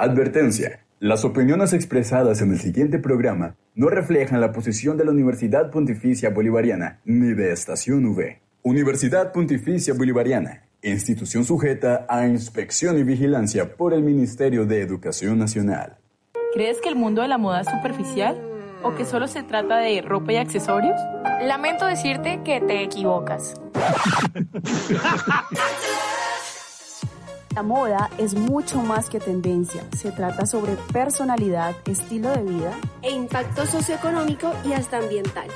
Advertencia. Las opiniones expresadas en el siguiente programa no reflejan la posición de la Universidad Pontificia Bolivariana ni de Estación V. Universidad Pontificia Bolivariana, institución sujeta a inspección y vigilancia por el Ministerio de Educación Nacional. ¿Crees que el mundo de la moda es superficial? ¿O que solo se trata de ropa y accesorios? Lamento decirte que te equivocas. La moda es mucho más que tendencia. Se trata sobre personalidad, estilo de vida e impacto socioeconómico y hasta ambiental.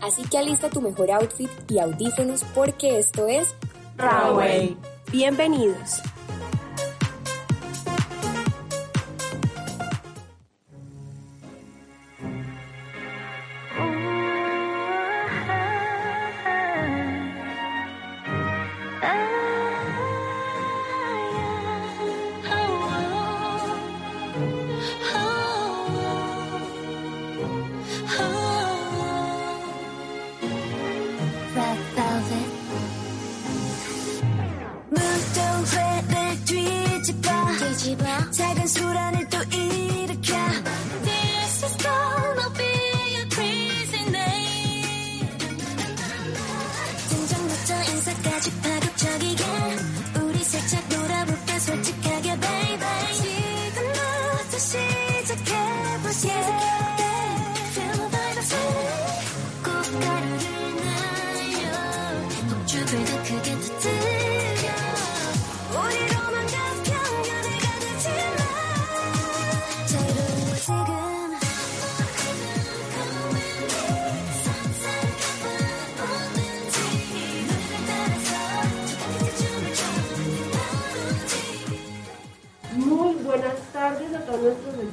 Así que alista tu mejor outfit y audífonos porque esto es Runway. Bienvenidos. 술안을또 잊.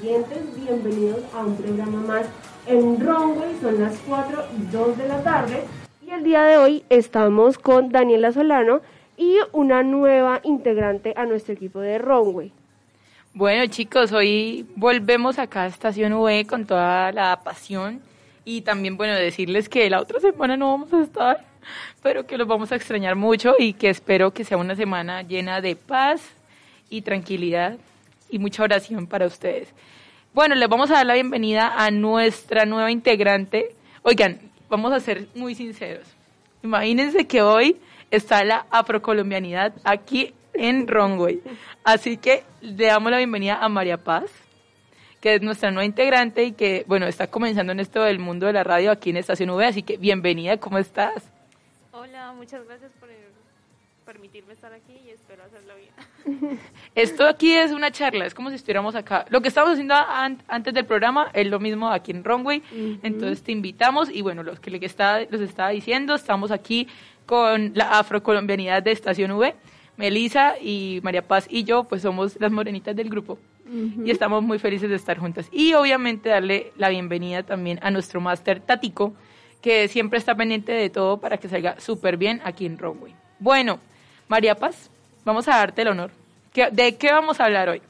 Oyentes. Bienvenidos a un programa más en Runway. Son las 4 y 2 de la tarde. Y el día de hoy estamos con Daniela Solano y una nueva integrante a nuestro equipo de Runway. Bueno chicos, hoy volvemos acá a Estación V con toda la pasión y también bueno decirles que la otra semana no vamos a estar, pero que los vamos a extrañar mucho y que espero que sea una semana llena de paz y tranquilidad y mucha oración para ustedes. Bueno, les vamos a dar la bienvenida a nuestra nueva integrante. Oigan, vamos a ser muy sinceros. Imagínense que hoy está la afrocolombianidad aquí en Runway. Así que le damos la bienvenida a María Paz, que es nuestra nueva integrante y que, bueno, está comenzando en esto del mundo de la radio aquí en Estación V. Así que bienvenida, ¿cómo estás? Hola, muchas gracias por permitirme estar aquí y espero hacerlo bien. Esto aquí es una charla, es como si estuviéramos acá. Lo que estamos haciendo antes del programa es lo mismo aquí en Runway. Entonces te invitamos y bueno, los que les está, los estaba diciendo, estamos aquí con la afrocolombianidad de Estación V. Melisa y María Paz y yo, pues somos las morenitas del grupo y estamos muy felices de estar juntas. Y obviamente darle la bienvenida también a nuestro máster Tático, que siempre está pendiente de todo para que salga súper bien aquí en Runway. Bueno, María Paz, vamos a darte el honor. ¿De qué vamos a hablar hoy?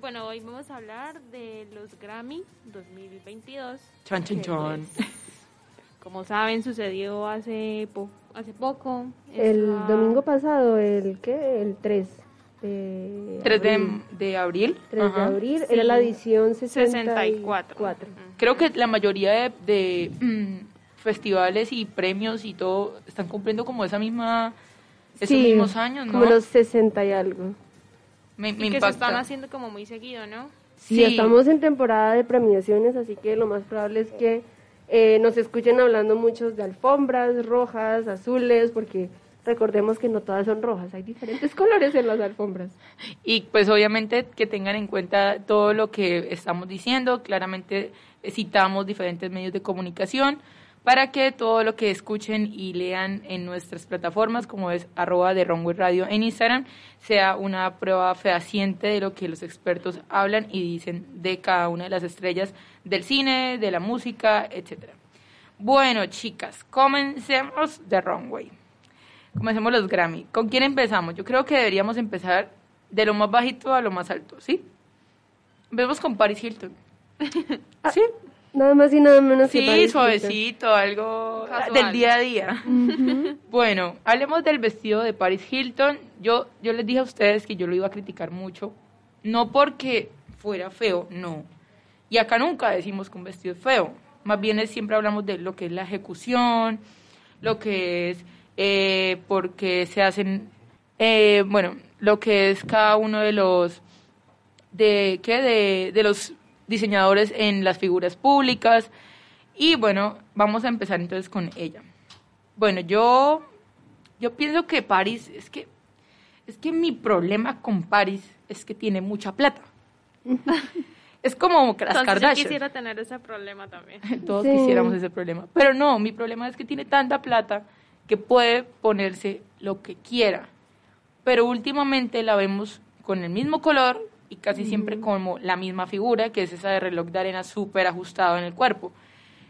Bueno, hoy vamos a hablar de los Grammy 2022. Chan, chan, chan. Pues, como saben, sucedió hace, po hace poco. El domingo pasado, ¿el qué? El 3 de 3 de, de abril. 3 Ajá. de abril, sí. era la edición 64. 64. Creo que la mayoría de, de mm, festivales y premios y todo están cumpliendo como esa misma esos sí, mismos años, ¿no? Como los 60 y algo. Me, me y que impacta. se están haciendo como muy seguido, ¿no? Sí, sí, estamos en temporada de premiaciones, así que lo más probable es que eh, nos escuchen hablando muchos de alfombras rojas, azules, porque recordemos que no todas son rojas, hay diferentes colores en las alfombras. Y pues obviamente que tengan en cuenta todo lo que estamos diciendo, claramente citamos diferentes medios de comunicación para que todo lo que escuchen y lean en nuestras plataformas, como es arroba de Runway Radio en Instagram, sea una prueba fehaciente de lo que los expertos hablan y dicen de cada una de las estrellas del cine, de la música, etcétera. Bueno, chicas, comencemos de Runway. Comencemos los Grammy. ¿Con quién empezamos? Yo creo que deberíamos empezar de lo más bajito a lo más alto, ¿sí? Vemos con Paris Hilton. ¿Sí? Nada más y nada menos que Sí, suavecito, algo Casual. del día a día. Bueno, hablemos del vestido de Paris Hilton. Yo, yo les dije a ustedes que yo lo iba a criticar mucho, no porque fuera feo, no. Y acá nunca decimos que un vestido es feo. Más bien es, siempre hablamos de lo que es la ejecución, lo que es eh, porque se hacen, eh, bueno, lo que es cada uno de los de qué de, de los diseñadores en las figuras públicas y bueno vamos a empezar entonces con ella bueno yo yo pienso que Paris es que es que mi problema con Paris es que tiene mucha plata es como que las Entonces yo Kardashian quisiera tener ese problema también. todos Sí. quisiéramos ese problema. Pero no, mi problema es que tiene tanta plata que puede ponerse lo que quiera. Pero últimamente la vemos con el mismo color y casi siempre como la misma figura, que es esa de reloj de arena súper ajustado en el cuerpo.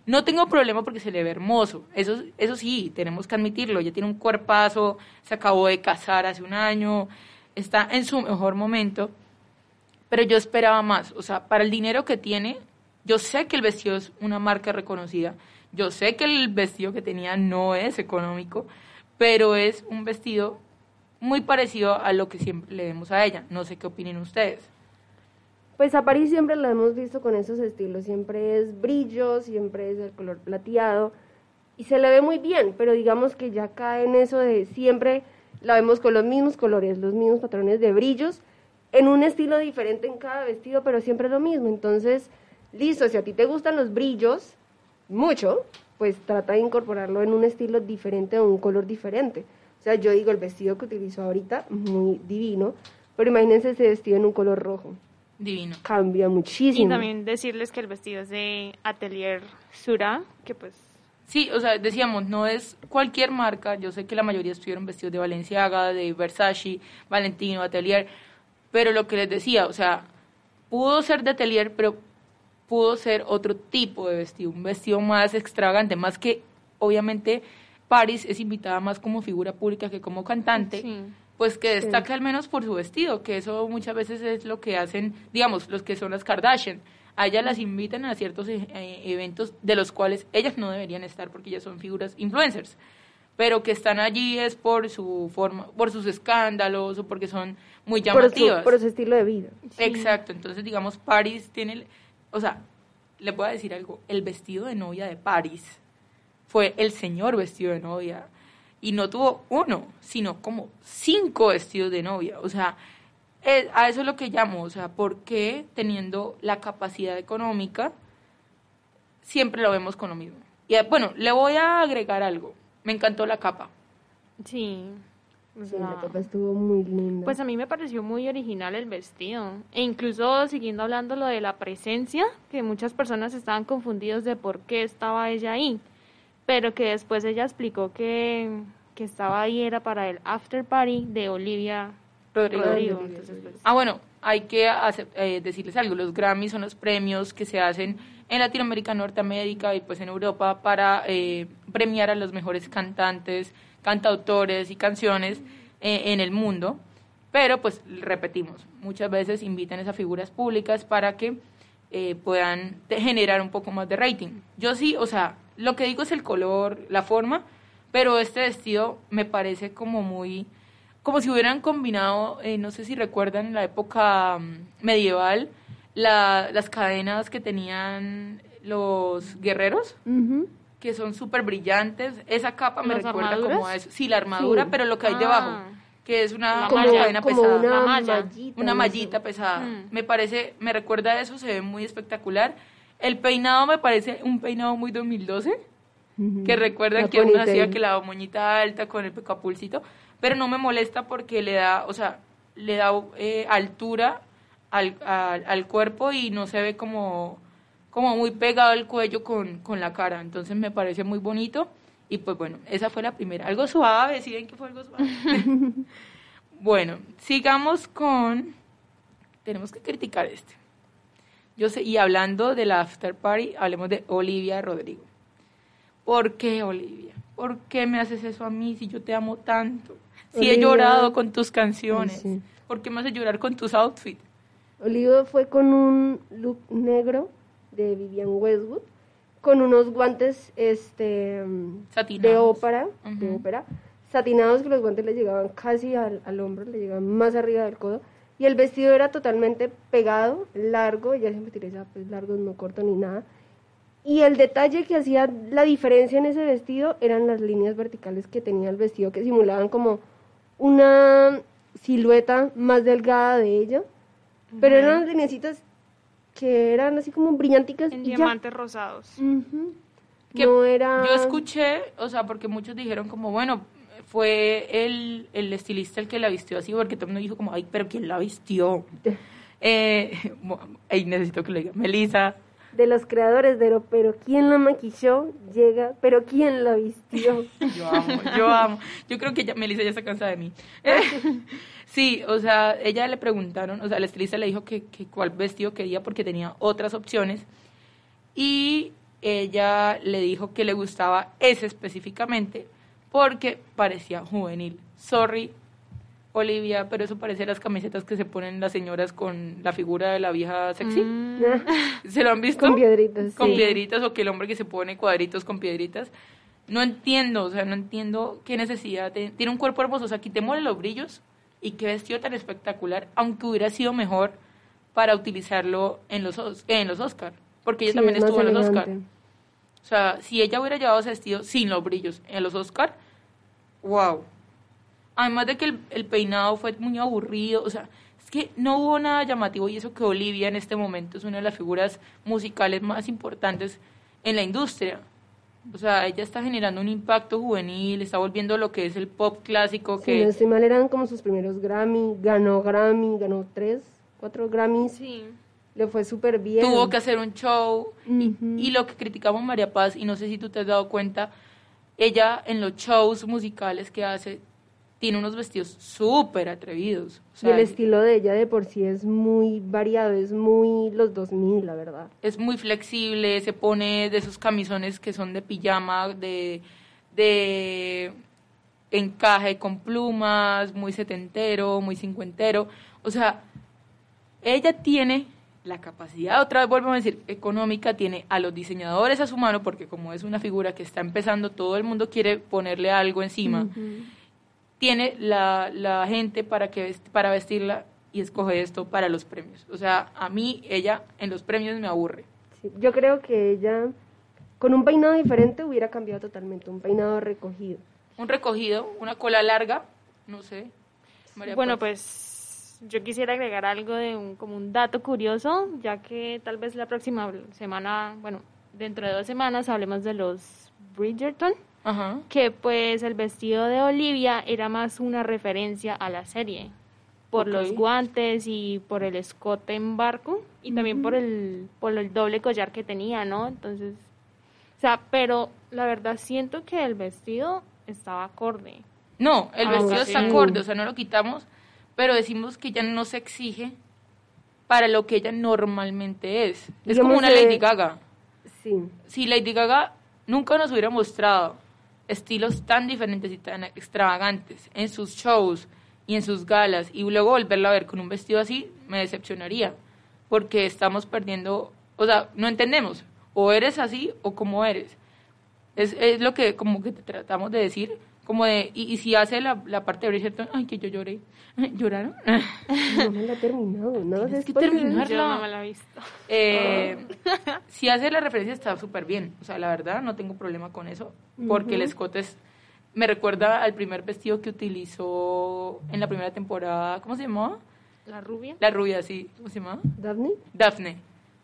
No tengo problema porque se le ve hermoso. Eso, eso sí, tenemos que admitirlo. Ella tiene un cuerpazo, se acabó de casar hace un año, está en su mejor momento pero yo esperaba más. O sea, para el dinero que tiene, yo sé que el vestido es una marca reconocida, yo sé que el vestido que tenía no es económico, pero es un vestido muy parecido a lo que siempre le vemos a ella. No sé qué opinen ustedes. Pues a París siempre la hemos visto con esos estilos, siempre es brillo, siempre es el color plateado y se le ve muy bien, pero digamos que ya cae en eso de siempre la vemos con los mismos colores, los mismos patrones de brillos, en un estilo diferente en cada vestido, pero siempre lo mismo. Entonces, listo, si a ti te gustan los brillos mucho, pues trata de incorporarlo en un estilo diferente o un color diferente. O sea, yo digo, el vestido que utilizó ahorita, muy divino, pero imagínense ese vestido en un color rojo Divino. cambia muchísimo. Y también decirles que el vestido es de Atelier Sura, que pues Sí, o sea, decíamos, no es cualquier marca. Yo sé que la mayoría estuvieron vestidos de Balenciaga, de Versace, Valentino, Atelier. Pero lo que les decía, o sea, pudo ser de Atelier, pero pudo ser otro tipo de vestido, un vestido más extravagante, más que, obviamente, Paris es invitada más como figura pública que como cantante, Sí. pues que destaque al menos por su vestido, que eso muchas veces es lo que hacen, digamos, los que son las Kardashian. A ellas las invitan a ciertos eh, eh, eventos de los cuales ellas no deberían estar porque ellas son figuras influencers, pero que están allí es por su forma, por sus escándalos o porque son muy por su, llamativas. por su estilo de vida. Exacto, entonces digamos Paris tiene, o sea, le voy a decir algo, el vestido de novia de Paris fue el señor vestido de novia y no tuvo uno, sino como cinco vestidos de novia, o sea, eh, a eso es lo que llamo, o sea, ¿por qué teniendo la capacidad económica siempre lo vemos con lo mismo? Y eh, bueno, le voy a agregar algo, me encantó la capa. sí. o Sí, la capa estuvo muy linda. Pues a mí me pareció muy original el vestido. E incluso siguiendo hablando lo de la presencia, que muchas personas estaban confundidos de por qué estaba ella ahí. Pero que después ella explicó que, que estaba ahí era para el after party de Olivia Rodrigo. Rodrigo. Entonces, pues, Ah, bueno, hay que hacer- eh, decirles algo. Los Grammys son los premios que se hacen en Latinoamérica, Norteamérica y pues en Europa para eh, premiar a los mejores cantantes, cantautores y canciones eh, en el mundo. Pero pues repetimos, muchas veces invitan a esas figuras públicas para que eh, puedan generar un poco más de rating. Yo sí, o sea, lo que digo es el color, la forma, pero este vestido me parece como muy como si hubieran combinado, eh, no sé si recuerdan en la época mm, medieval, la- las cadenas que tenían los guerreros, Ujú. que son súper brillantes. Esa capa me ¿Las recuerda como armaduras? a eso. Sí, la armadura, Sí. pero lo que hay Ah. debajo, que es una, como cadena como pesada. una malla. mallita. Una mallita pesada. Mm. Me parece, me recuerda a eso, se ve muy espectacular. El peinado me parece un peinado muy 2012 Ujú. que recuerdan La que uno hacía que la moñita alta con el pecapulcito, pero no me molesta porque le da, o sea, le da eh, altura al, al, al cuerpo y no se ve como, como muy pegado el cuello con, con la cara. Entonces me parece muy bonito. Y pues bueno, esa fue la primera. Algo suave, ¿sí ven que fue algo suave? bueno, sigamos con... Tenemos que criticar este. Yo sé, y hablando de la after party, hablemos de Olivia Rodrigo. ¿Por qué, Olivia? ¿Por qué me haces eso a mí si yo te amo tanto? Si he Olivia. llorado con tus canciones. Sí. ¿Por qué me haces llorar con tus outfits? Olivo fue con un look negro de Vivian Westwood, con unos guantes este Satinados. de ópera, de ópera, satinados que los guantes le llegaban casi al, al hombro, le llegaban más arriba del codo, y el vestido era totalmente pegado, largo, ella siempre utiliza pues largos, no corto ni nada. Y el detalle que hacía la diferencia en ese vestido eran las líneas verticales que tenía el vestido, que simulaban como una silueta más delgada de ella, pero eran unas lineecitas que eran así como brillanticas. En y ya. diamantes rosados. Que no era... Yo escuché, o sea, porque muchos dijeron como, bueno, fue el, el estilista el que la vistió así, porque todo el mundo dijo como, ay, pero ¿quién la vistió? eh, ay, necesito que lo diga. Melissa, De los creadores de pero ¿quién la maquilló? Llega, pero ¿quién la vistió? yo amo, yo amo. Yo creo que ya, Melissa ya está cansada de mí. sí, o sea, ella le preguntaron, o sea, el estilista le dijo que, que cuál vestido quería porque tenía otras opciones. Y ella le dijo que le gustaba ese específicamente porque parecía juvenil. Sorry, Olivia, pero eso parece las camisetas que se ponen las señoras con la figura de la vieja sexy. Mm. ¿Se lo han visto? Con piedritas, Con sí. piedritas o que el hombre que se pone cuadritos con piedritas. No entiendo, o sea, no entiendo qué necesidad. de- Tiene un cuerpo hermoso, o sea, quitémosle los brillos y qué vestido tan espectacular, aunque hubiera sido mejor para utilizarlo en los, Os- en los Oscar, porque ella Sí, también estuvo en los Oscar. O sea, si ella hubiera llevado ese vestido sin los brillos en los Oscar, wow. Además de que el, el peinado fue muy aburrido, o sea, es que no hubo nada llamativo y eso que Olivia en este momento es una de las figuras musicales más importantes en la industria. O sea, ella está generando un impacto juvenil, está volviendo lo que es el pop clásico Si que no estoy mal, eran como sus primeros Grammy, ganó Grammy, ganó tres, cuatro Grammys, Sí. le fue súper bien. tuvo que hacer un show y, y lo que criticamos María Paz y no sé si tú te has dado cuenta ella en los shows musicales que hace tiene unos vestidos súper atrevidos o y el estilo de ella de por sí es muy variado, es muy los 2000, la verdad. es muy flexible se pone de esos camisones que son de pijama de de encaje con plumas muy setentero muy cincuentero o sea ella tiene la capacidad, otra vez vuelvo a decir, económica, tiene a los diseñadores a su mano, porque como es una figura que está empezando, todo el mundo quiere ponerle algo encima. Tiene la, la gente para, que, para vestirla y escoge esto para los premios. O sea, a mí ella en los premios me aburre. Sí, Yo creo que ella, con un peinado diferente, hubiera cambiado totalmente, un peinado recogido. Un recogido, una cola larga, no sé. María Bueno, Paz. pues yo quisiera agregar algo de un, como un dato curioso, ya que tal vez la próxima semana, bueno, dentro de dos semanas hablemos de los Bridgerton, Ajá. que pues el vestido de Olivia era más una referencia a la serie, por los guantes y por el escote en barco y también por el por el doble collar que tenía, ¿no? Entonces, o sea, pero la verdad siento que el vestido estaba acorde. No, el Ah, vestido sí. está acorde, o sea, no lo quitamos, pero decimos que ella no se exige para lo que ella normalmente es. Es como una Lady Gaga. Sí, Si Lady Gaga nunca nos hubiera mostrado estilos tan diferentes y tan extravagantes en sus shows y en sus galas y luego volverla a ver con un vestido así, me decepcionaría, porque estamos perdiendo, o sea, no entendemos, o eres así o como eres. Es, es lo que como que tratamos de decir, como de, y, y si hace la, la parte de Bridgerton, ay, que yo lloré, ¿lloraron? no me la he terminado, no Tienes que spoilers. terminar. Yo no me la he visto. Eh, si hace la referencia está súper bien, o sea, la verdad no tengo problema con eso, porque el escote es, me recuerda al primer vestido que utilizó en la primera temporada, ¿cómo se llamaba? La rubia. La rubia, sí, ¿cómo se llamaba? ¿Daphne? Daphne,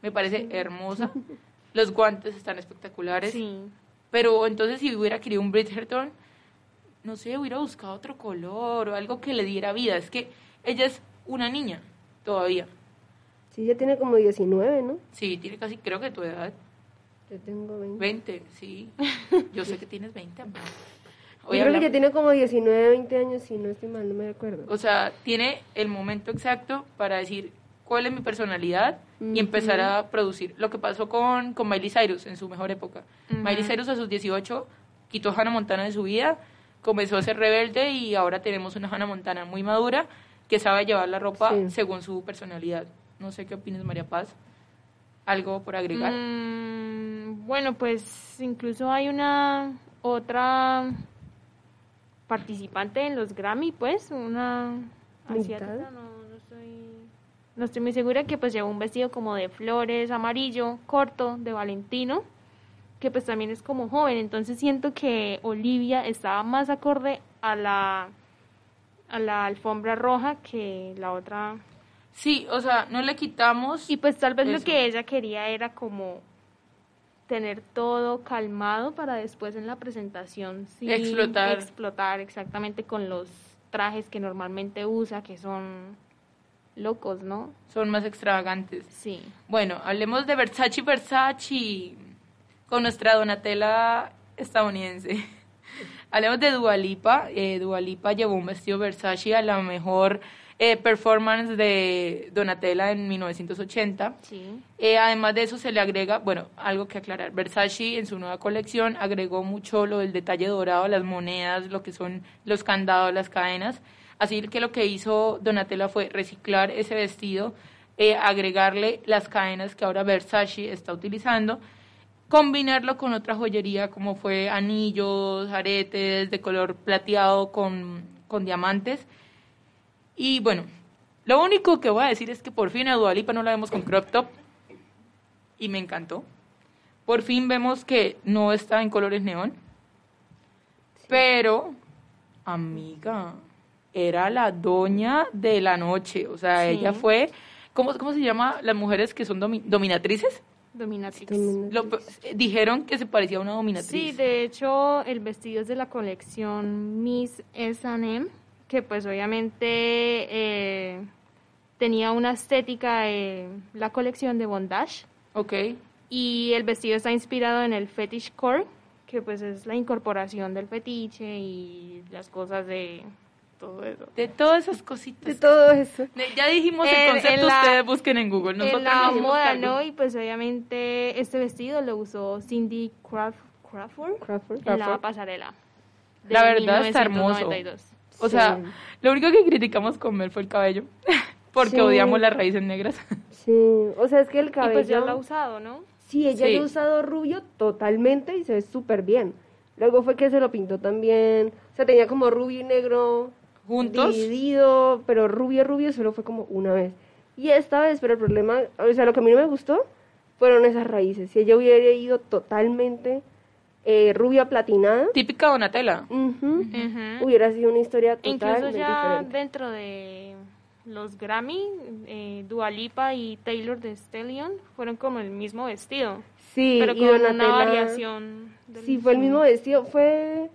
me parece hermosa, los guantes están espectaculares, Sí. pero entonces si hubiera querido un Bridgerton, no sé, hubiera buscado otro color o algo que le diera vida, es que ella es una niña todavía. Sí, ya tiene como 19, ¿no? Sí, tiene casi, creo que tu edad. Yo tengo 20. 20, sí. Yo sé que tienes 20, amor. Yo creo que tiene como 19, 20 años, si no estoy mal, no me acuerdo. O sea, tiene el momento exacto para decir cuál es mi personalidad y empezar a producir. Lo que pasó con, con Miley Cyrus en su mejor época. Miley Cyrus a sus 18 quitó a Hannah Montana de su vida, comenzó a ser rebelde y ahora tenemos una Hannah Montana muy madura que sabe llevar la ropa Sí. según su personalidad. No sé qué opinas, María Paz. ¿Algo por agregar? Mm, bueno, pues incluso hay una otra participante en los Grammy, pues, una asiática, no, no estoy, no estoy muy segura, que pues llevó un vestido como de flores, amarillo, corto, de Valentino, que pues también es como joven, entonces siento que Olivia estaba más acorde a la a la alfombra roja que la otra Sí, o sea, no le quitamos... y pues tal vez lo Eso. que ella quería era como tener todo calmado para después en la presentación sí Explotar. explotar exactamente con los trajes que normalmente usa, que son locos, ¿no? Son más extravagantes. Sí. Bueno, hablemos de Versace Versace con nuestra Donatella estadounidense. hablemos de Dualipa. Eh, Dualipa llevó un vestido Versace a la mejor eh, performance de Donatella en 1980. Sí. Eh, además de eso se le agrega, bueno, algo que aclarar, Versace en su nueva colección agregó mucho lo del detalle dorado, las monedas, lo que son los candados, las cadenas. Así que lo que hizo Donatella fue reciclar ese vestido, eh, agregarle las cadenas que ahora Versace está utilizando, combinarlo con otra joyería como fue anillos, aretes de color plateado con, con diamantes. Y bueno, lo único que voy a decir es que por fin a Dualipa no la vemos con crop top y me encantó. Por fin vemos que no está en colores neón. Pero, amiga, era la doña de la noche. O sea, Sí. ella fue. ¿cómo, ¿Cómo se llama las mujeres que son domi- dominatrices? Dominatrix. Lo- eh, dijeron que se parecía a una dominatriz. Sí, de hecho, el vestido es de la colección Miss S&M, que pues obviamente eh, tenía una estética de la colección de bondage. Ok. Y el vestido está inspirado en el fetish core, que pues es la incorporación del fetiche y las cosas de todo eso. De todas esas cositas. De todo eso. Ya dijimos el En- concepto, la- ustedes busquen en Google. Nosotros en la moda, cargo. ¿no? Y pues obviamente este vestido lo usó Cindy Crawf- Crawford, Crawford. en la Crawford. pasarela. de La verdad está hermoso. 1992. O sea, Sí. lo único que criticamos con Mel fue el cabello. Porque Sí. odiamos las raíces negras. Sí, o sea, es que el Y cabello... pues ya lo ha usado, ¿no? Sí, ella Sí. ya ha usado rubio totalmente y se ve súper bien. Luego fue que se lo pintó también. O sea, tenía como rubio y negro Juntos. dividido, pero rubio, rubio solo fue como una vez. Y esta vez, pero el problema, o sea, lo que a mí no me gustó fueron esas raíces. Si ella hubiera ido totalmente eh, rubia platinada, Típica Donatella. Ujú. hubiera sido una historia Incluso totalmente ya diferente. dentro de los Grammy, eh, Dua Lipa y Taylor de Stallion fueron como el mismo vestido, Sí, pero y con una variación. del Sí, fue el mismo vestido, fue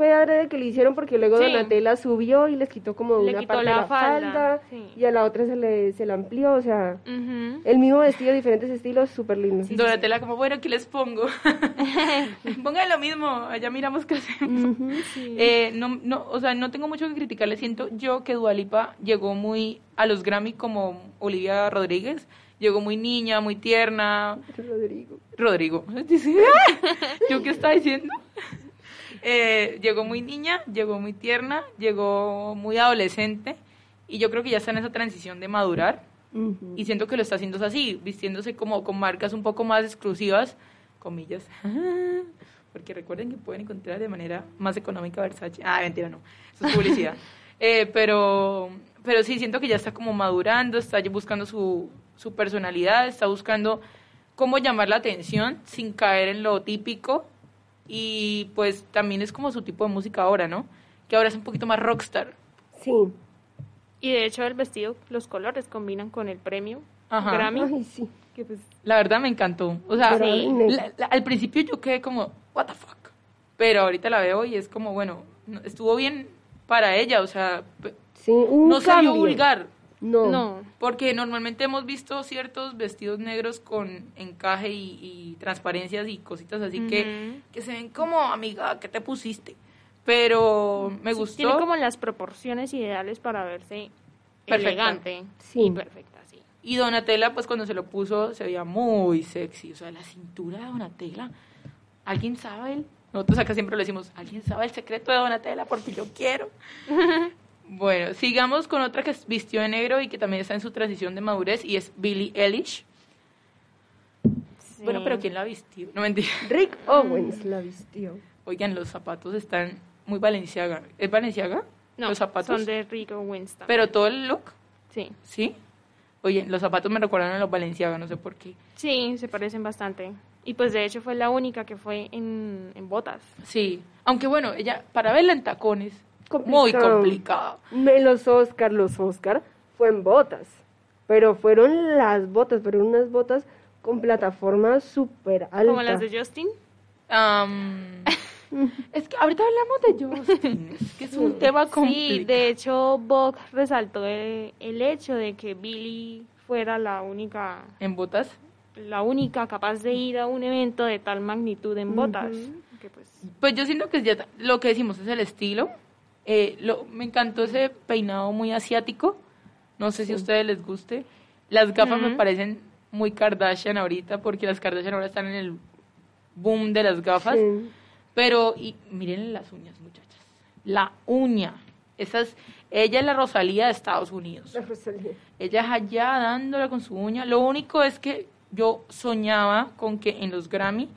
fue adrede que le hicieron porque luego Sí. Donatella subió y les quitó como Le una quitó parte la de la falda, falda, sí. y a la otra se le, se la amplió, o sea, el mismo vestido, diferentes estilos, súper lindo. Donatella como, bueno, ¿qué les pongo? Pongan lo mismo, allá miramos qué hacemos. Eh, no, no, o sea, no tengo mucho que criticarle. Siento yo que Dualipa llegó muy a los Grammy como Olivia Rodríguez. Llegó muy niña, muy tierna. Rodrigo. Rodrigo. ¿Yo qué está diciendo? Eh, llegó muy niña, llegó muy tierna, llegó muy adolescente. Y yo creo que ya está en esa transición de madurar. Ujú. Y siento que lo está haciendo así, vistiéndose como con marcas un poco más exclusivas, comillas. Porque recuerden que pueden encontrar de manera más económica Versace. Ah, mentira, no. Eso es publicidad. Eh, pero, pero sí, siento que ya está como madurando, está buscando su, su personalidad, está buscando cómo llamar la atención sin caer en lo típico. Y pues también es como su tipo de música ahora, ¿no? Que ahora es un poquito más rockstar. Sí. Y de hecho el vestido, los colores combinan con el premio Ajá. Grammy. Ay, sí. Que pues, La verdad me encantó. O sea, la- la- al principio yo quedé como, what the fuck. Pero ahorita la veo y es como, bueno, no- estuvo bien para ella. O sea, Sí, un no cambio. vulgar. No. No. Porque normalmente hemos visto ciertos vestidos negros con encaje y, y transparencias y cositas así que, que se ven como, amiga, ¿qué te pusiste? Pero me Sí, gustó. Tiene como las proporciones ideales para verse Perfecta. elegante Sí. perfecta, sí. Y Donatella, pues cuando se lo puso, se veía muy sexy. O sea, la cintura de Donatella. ¿Alguien sabe el? Nosotros acá siempre le decimos, ¿alguien sabe el secreto de Donatella? Porque yo quiero. bueno, sigamos con otra que vistió de negro y que también está en su transición de madurez y es Billie Eilish. Sí. Bueno, pero ¿quién la vistió? No mentira. Rick Owens la vistió. Oigan, los zapatos están muy Valenciaga. ¿Es Valenciaga? No, los zapatos. son de Rico Winston. Pero todo el look, Sí. ¿sí? Oye, los zapatos me recuerdan a los Valenciaga, no sé por qué. Sí, se parecen bastante. Y pues de hecho fue la única que fue en, en botas. Sí, aunque bueno, ella, para verla en tacones, muy Complicado. Me- los Oscar, los Oscar, fue en botas. Pero fueron las botas, pero unas botas con plataforma súper alta. Como las de Justin. Am, es que ahorita hablamos de Justin, es que es un tema Sí, complicado. de hecho Vogue resaltó el, el hecho de que Billy fuera la única ¿En botas? la única capaz de ir a un evento de tal magnitud en botas. Que pues, Pues yo siento que ya lo que decimos es el estilo. Eh, lo, me encantó ese peinado muy asiático. No sé si a ustedes les guste. Las gafas me parecen muy Kardashian ahorita porque las Kardashian ahora están en el boom de las gafas. Sí. Pero, y miren las uñas, muchachas. La uña. Esa es, ella es la Rosalía de Estados Unidos. La Rosalía. Ella es allá dándola con su uña. Lo único es que yo soñaba con que en los Grammy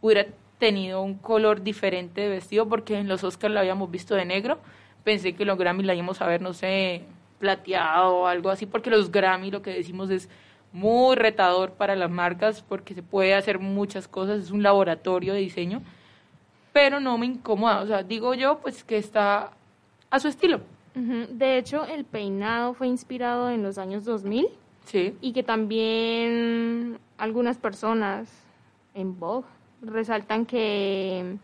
hubiera tenido un color diferente de vestido, porque en los Oscars la habíamos visto de negro. Pensé que los Grammy la íbamos a ver, no sé, plateado o algo así, porque los Grammy lo que decimos es muy retador para las marcas, porque se puede hacer muchas cosas, es un laboratorio de diseño, pero no me incomoda. O sea, digo yo, pues que está a su estilo. De hecho, el peinado fue inspirado en los años 2000 Sí. y que también algunas personas en Vogue resaltan que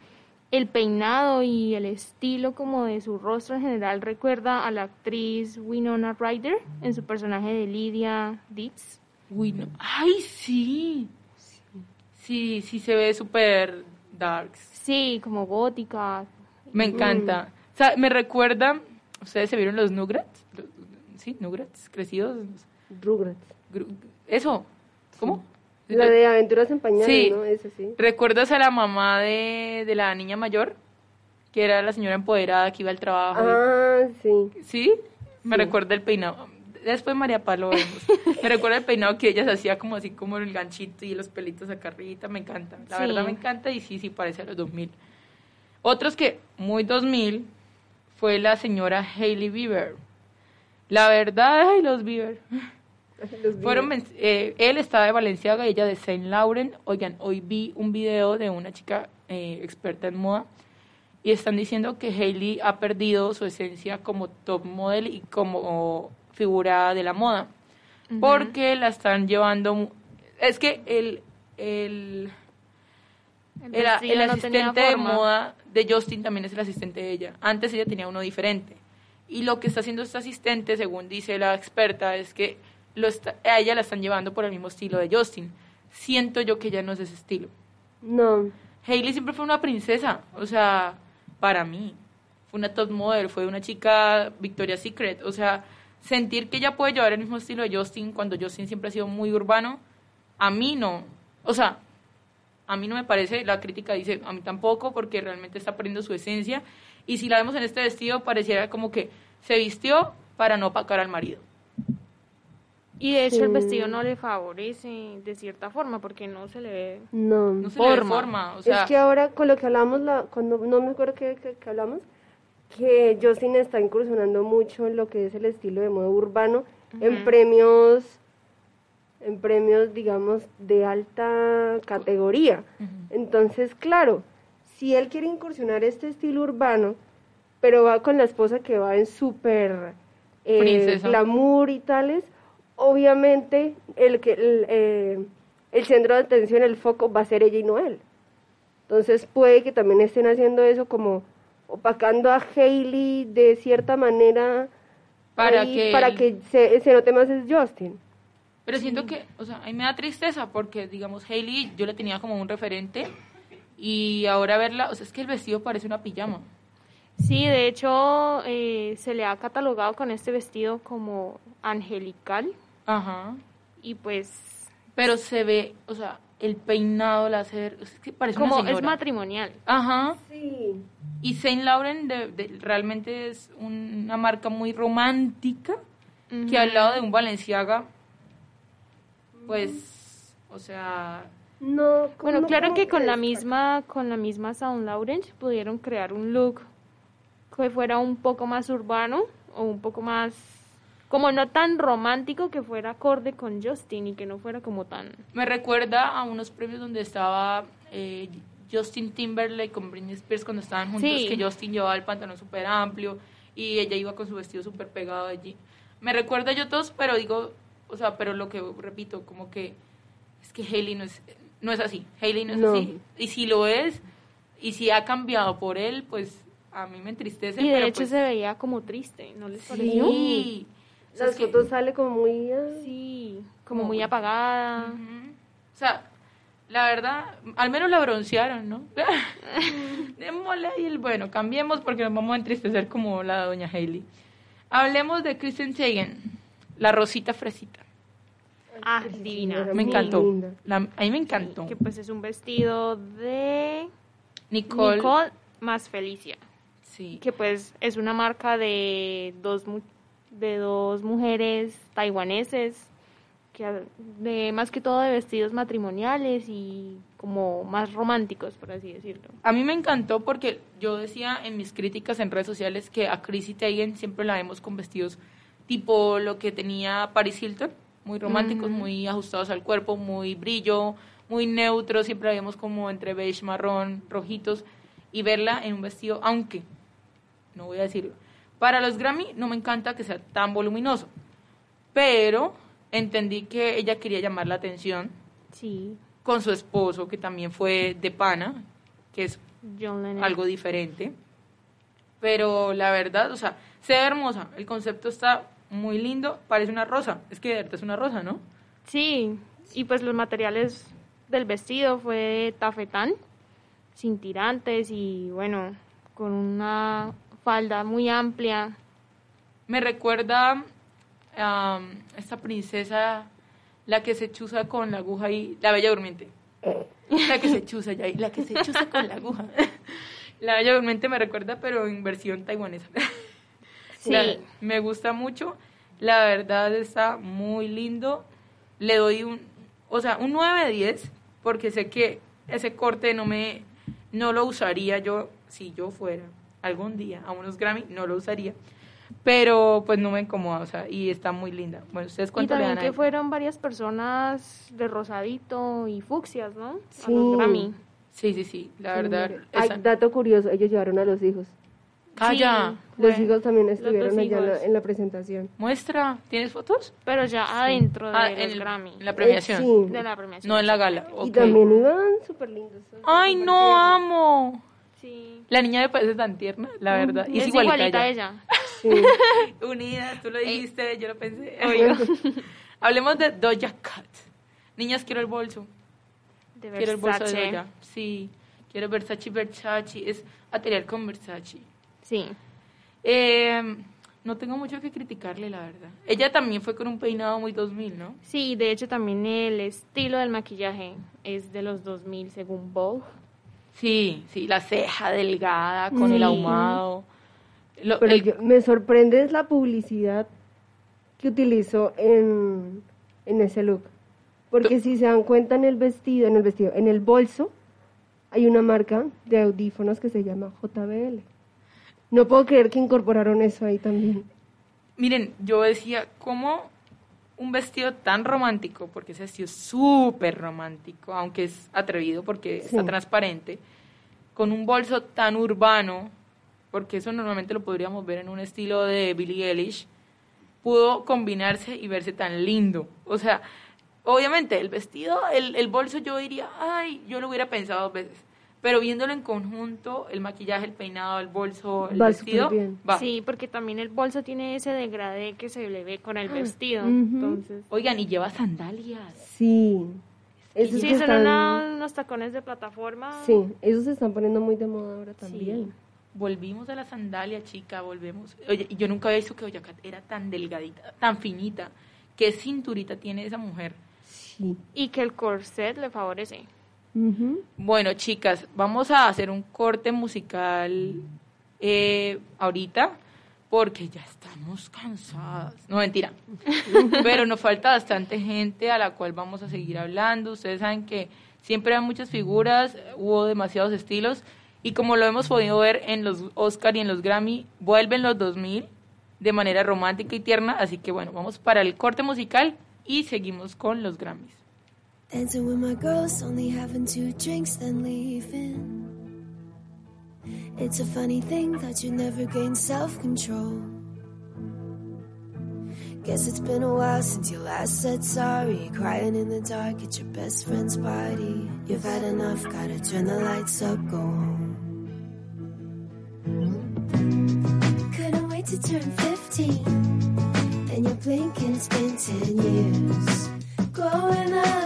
el peinado y el estilo como de su rostro en general recuerda a la actriz Winona Ryder en su personaje de Lydia Deetz. Uy, no. Ay, sí. Sí, sí se ve súper darks. Sí, como gótica. Me encanta. O sea, me recuerda, ¿ustedes se vieron los Nugrats? Sí, Nugrats, crecidos. Rugrats. Eso, ¿cómo? La de Aventuras en Pañales, Sí. ¿no? Ese sí. ¿Recuerdas a la mamá de, de la niña mayor? Que era la señora empoderada que iba al trabajo. y- Ah, sí. ¿Sí? Me recuerda el peinado. Después María Palo vemos. Me recuerda el peinado que ella se hacía como así como el ganchito y los pelitos acá arriba. Me encanta. La Sí. verdad me encanta y sí, sí parece a los 2000. Otros que muy 2000 fue la señora Hailey Bieber. La verdad, ay, los Bieber. Fueron, eh, él estaba de Valenciaga y ella de Saint Laurent. Oigan, hoy vi un video de una chica eh, experta en moda y están diciendo que Hailey ha perdido su esencia como top model y como figura de la moda. Porque la están llevando... Es que el, el, El el, no asistente de moda de Justin también es el asistente de ella. Antes ella tenía uno diferente. Y lo que está haciendo este asistente, según dice la experta, es que lo está- a ella la están llevando por el mismo estilo de Justin. Siento yo que ella no es ese estilo. No. Hailey siempre fue una princesa, o sea, para mí. Fue una top model, fue una chica Victoria's Secret. O sea, sentir que ella puede llevar el mismo estilo de Justin cuando Justin siempre ha sido muy urbano, a mí no. O sea, a mí no me parece, la crítica dice, a mí tampoco, porque realmente está perdiendo su esencia. Y si la vemos en este vestido, pareciera como que se vistió para no opacar al marido. Y de hecho el vestido no le favorece de cierta forma porque no se le ve No. No se le ve Forma. forma. O sea, es que ahora con lo que hablamos, la, cuando no me acuerdo que, que, que hablamos, que Justin está incursionando mucho en lo que es el estilo de moda urbano, en premios, en premios, digamos, de alta categoría. Entonces, claro, si él quiere incursionar este estilo urbano, pero va con la esposa que va en súper eh, Princesa. glamour y tales, obviamente el que el, eh, el centro de atención, el foco va a ser ella y no él. Entonces puede que también estén haciendo eso como opacando a Hailey de cierta manera Para ahí, que para él- que se, se note más es Justin. Pero siento que, o sea, a mí me da tristeza porque, digamos, Hailey yo la tenía como un referente y ahora verla, o sea, es que el vestido parece una pijama. Sí, de hecho, eh, se le ha catalogado con este vestido como angelical Ajá. y pues Pero se ve, o sea, el peinado, la hacer, es que parece como una es matrimonial. Ajá. Sí. Y Saint Laurent de- de- realmente es una marca muy romántica que al lado de un Balenciaga, pues, o sea, No, Bueno, no claro que con la misma con la misma Sound Laurent pudieron crear un look que fuera un poco más urbano o un poco más como no tan romántico que fuera acorde con Justin y que no fuera como tan me recuerda a unos premios donde estaba eh, Justin Timberlake con Britney Spears cuando estaban juntos, Sí. que Justin llevaba el pantalón súper amplio y ella iba con su vestido súper pegado allí. Me recuerda a ellos dos, pero digo, o sea, pero lo que repito, como que es que Hailey no es, no es así. Hailey no es No. así. Y si lo es, y si ha cambiado por él, pues a mí me entristece. y de pero hecho pues, se veía como triste, ¿no les pareció? Sí. O sea, Las es que- fotos sale como muy... ah, Sí, como Como- muy apagada. O sea, la verdad, al menos la broncearon, ¿no? Démosle ahí el bueno, cambiemos porque nos vamos a entristecer como la doña Hailey. Hablemos de Kristen Sagan, la rosita fresita. Ah, divina. Me encantó. La- a mí me encantó. Que pues es un vestido de Nicole, Nicole más Felicia. sí. que pues es una marca de dos mu- de dos mujeres taiwaneses que de más que todo de vestidos matrimoniales y como más románticos por así decirlo A mí me encantó porque yo decía en mis críticas en redes sociales que a Chrissy Teigen siempre la vemos con vestidos tipo lo que tenía Paris Hilton, muy románticos, muy ajustados al cuerpo, muy brillo, muy neutro, siempre la vemos como entre beige, marrón, rojitos y verla en un vestido, aunque no voy a decirlo. Para los Grammy no me encanta que sea tan voluminoso, pero entendí que ella quería llamar la atención sí con su esposo, que también fue de pana, que es algo diferente. Pero la verdad, o sea, se ve hermosa. El concepto está muy lindo. Parece una rosa. Es que de verdad es una rosa, ¿no? sí y pues los materiales del vestido fue tafetán sin tirantes y bueno con una falda muy amplia Me recuerda a esta princesa, la que se chuza con la aguja y la bella durmiente. La que se chuza ya, la que se chuza con la aguja. La bella durmiente me recuerda, pero en versión taiwanesa. Sí. La- me gusta mucho. La verdad está muy lindo. Le doy un, o sea, un 9 de 10, porque sé que ese corte no me, no lo usaría yo, si yo fuera algún día a unos Grammy, no lo usaría. Pero pues no me incomoda, o sea, y está muy linda. Bueno, ¿ustedes y cuánto le también dan a que ella? fueron varias personas de rosadito y fucsias no a Sí. los Grammy Sí, sí, sí, la verdad. Ay, esa- dato curioso, ellos llevaron a los hijos. Calla. Sí. Los Bueno, hijos también estuvieron allá en la, hijos. en la presentación. Muestra, ¿tienes fotos? pero ya adentro de Ah, en, el- Grammy en la premiación. Eh, sí. de la premiación No en la gala. Y ok. también iban súper lindos. Ay, no amo. Sí La niña me parece tan tierna, la verdad. Y es, es igualita, igualita a a ella. ella Sí. Unidas, tú lo dijiste, yo lo pensé. Obvio. Hablemos de Doja Cat. Niñas, quiero el bolso. de Quiero el bolso de. Doja. Sí, quiero Versace, Versace. Es atelier con Versace. sí Eh, no tengo mucho que criticarle, la verdad. Ella también fue con un peinado muy 2000, ¿no? sí de hecho también el estilo del maquillaje es de los 2000 según Vogue Sí, sí, la ceja delgada con el ahumado. Lo- Pero el- yo- me sorprende es la publicidad que utilizó en, en ese look. Porque si se dan cuenta en el vestido, en el vestido, en el bolso, hay una marca de audífonos que se llama JBL. No puedo creer que incorporaron eso ahí también. Miren, yo decía, ¿cómo un vestido tan romántico? Porque ese vestido es súper romántico, aunque es atrevido porque Sí. está transparente, con un bolso tan urbano, porque eso normalmente lo podríamos ver en un estilo de Billie Eilish, pudo combinarse y verse tan lindo. O sea, obviamente el vestido, el, el bolso yo diría, ay, yo lo hubiera pensado dos veces. Pero viéndolo en conjunto, el maquillaje, el peinado, el bolso, el Va vestido, va. Sí, porque también el bolso tiene ese degradé que se le ve con el Ah, vestido. Entonces, Oigan, y lleva sandalias. Sí. Esos sí, son están- una- unos tacones de plataforma. Sí, esos se están poniendo muy de moda ahora también. Volvimos a la sandalia, chica, volvemos. Oye, yo nunca había visto que Boyacá era tan delgadita, tan finita. ¿Qué cinturita tiene esa mujer? Sí. Y que el corset le favorece. Bueno, chicas, vamos a hacer un corte musical eh, ahorita porque ya estamos cansadas. No, mentira. Pero nos falta bastante gente a la cual vamos a seguir hablando. Ustedes saben que siempre hay muchas figuras, hubo demasiados estilos y como lo hemos podido ver en los Oscar y en los Grammy, vuelven los 2000 de manera romántica y tierna. Así que bueno, vamos para el corte musical y seguimos con los Grammys. Dancing with my girls, only having two drinks, then leaving. It's a funny thing that you never gain self control. Guess it's been a while since you last said sorry. Crying in the dark at your best friend's party. You've had enough, gotta turn the lights up, go home. Couldn't wait to turn 15. Then you blink and it's been 10 years. Growing up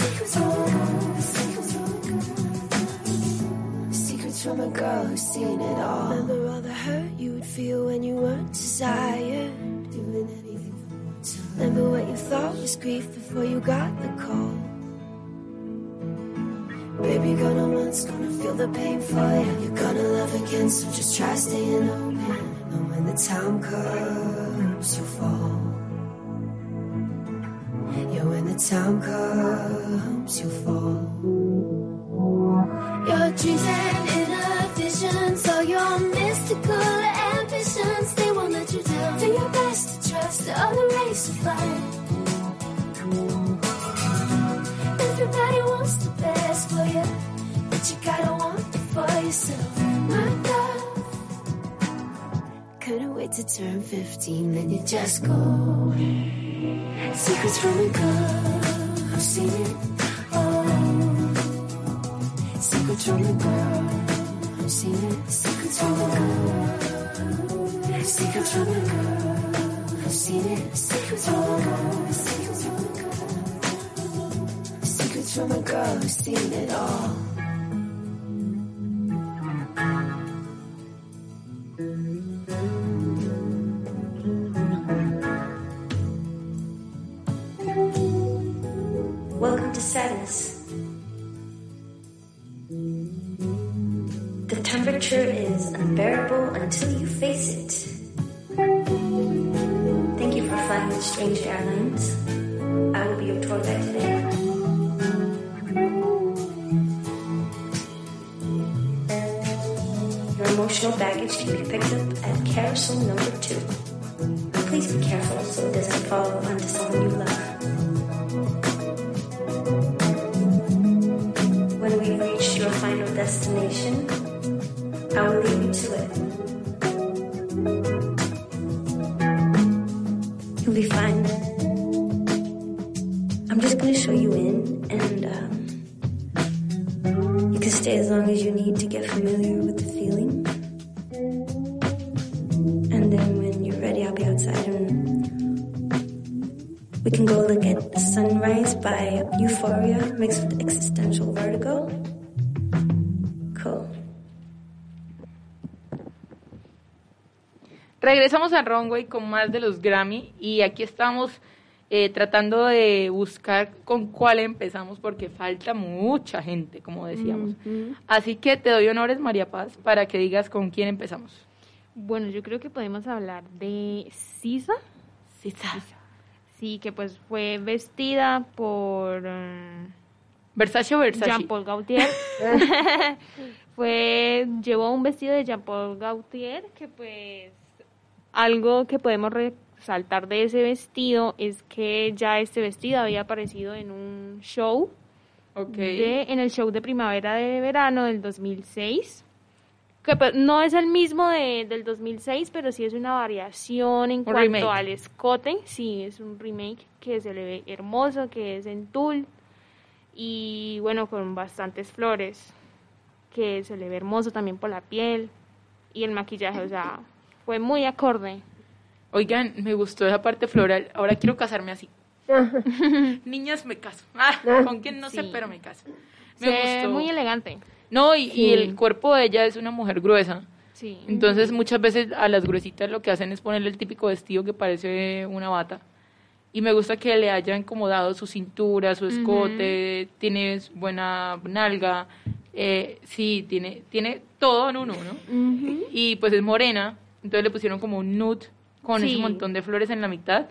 a girl who's seen it all. Remember all the hurt you would feel when you weren't desired. Doing anything for. Remember what you thought was grief before you got the call. Baby, gonna once, gonna feel the pain for you. You're gonna love again, so just try staying open. And when the time comes, you'll fall. Yeah, when the time comes, you'll fall. Your dreams and all your mystical ambitions, they won't let you down. Do your best to trust the other race of life. Everybody wants the best for you, but you gotta want it for yourself. My love, couldn't wait to turn 15, then you just go. Secrets from a girl who's seen it all. Secrets from a girl seen Sick a trouble Sick of trouble Seen it Sick of trouble Sick a trouble Sick of trouble girl I've seen it all Strange Airlines. I will be your tour guide today. Your emotional baggage can be picked up at carousel number two. Please be careful so it doesn't fall onto Regresamos a Runway con más de los Grammy y aquí estamos eh, tratando de buscar con cuál empezamos porque falta mucha gente, como decíamos. Así que te doy honores, María Paz, para que digas con quién empezamos. Bueno, yo creo que podemos hablar de Sisa. Sisa. Sí, que pues fue vestida por... eh, Versace o Versace. Jean-Paul Gaultier. Fue, llevó un vestido de Jean-Paul Gaultier que pues algo que podemos resaltar de ese vestido es que ya este vestido había aparecido en un show, Ok. de, en el show de primavera de verano del 2006. Que pues, no es el mismo de, del 2006, pero sí es una variación en cuanto remake. al escote. Sí, es un remake que se le ve hermoso, que es en tul y bueno, con bastantes flores, que se le ve hermoso también por la piel y el maquillaje, o sea, fue muy acorde. Oigan, me gustó esa parte floral. Ahora quiero casarme así. Niñas, me caso. Ah, con quién no sé, Sí. pero me caso. Se Me ve gustó. muy elegante. No, y, y Sí. el cuerpo de ella es una mujer gruesa. Sí. Entonces, muchas veces a las gruesitas lo que hacen es ponerle el típico vestido que parece una bata. Y me gusta que le hayan como dado su cintura, su escote, tiene buena nalga. eh, sí, tiene, tiene todo en uno, ¿no? Y pues es morena, entonces le pusieron como un nude con Sí. ese montón de flores en la mitad.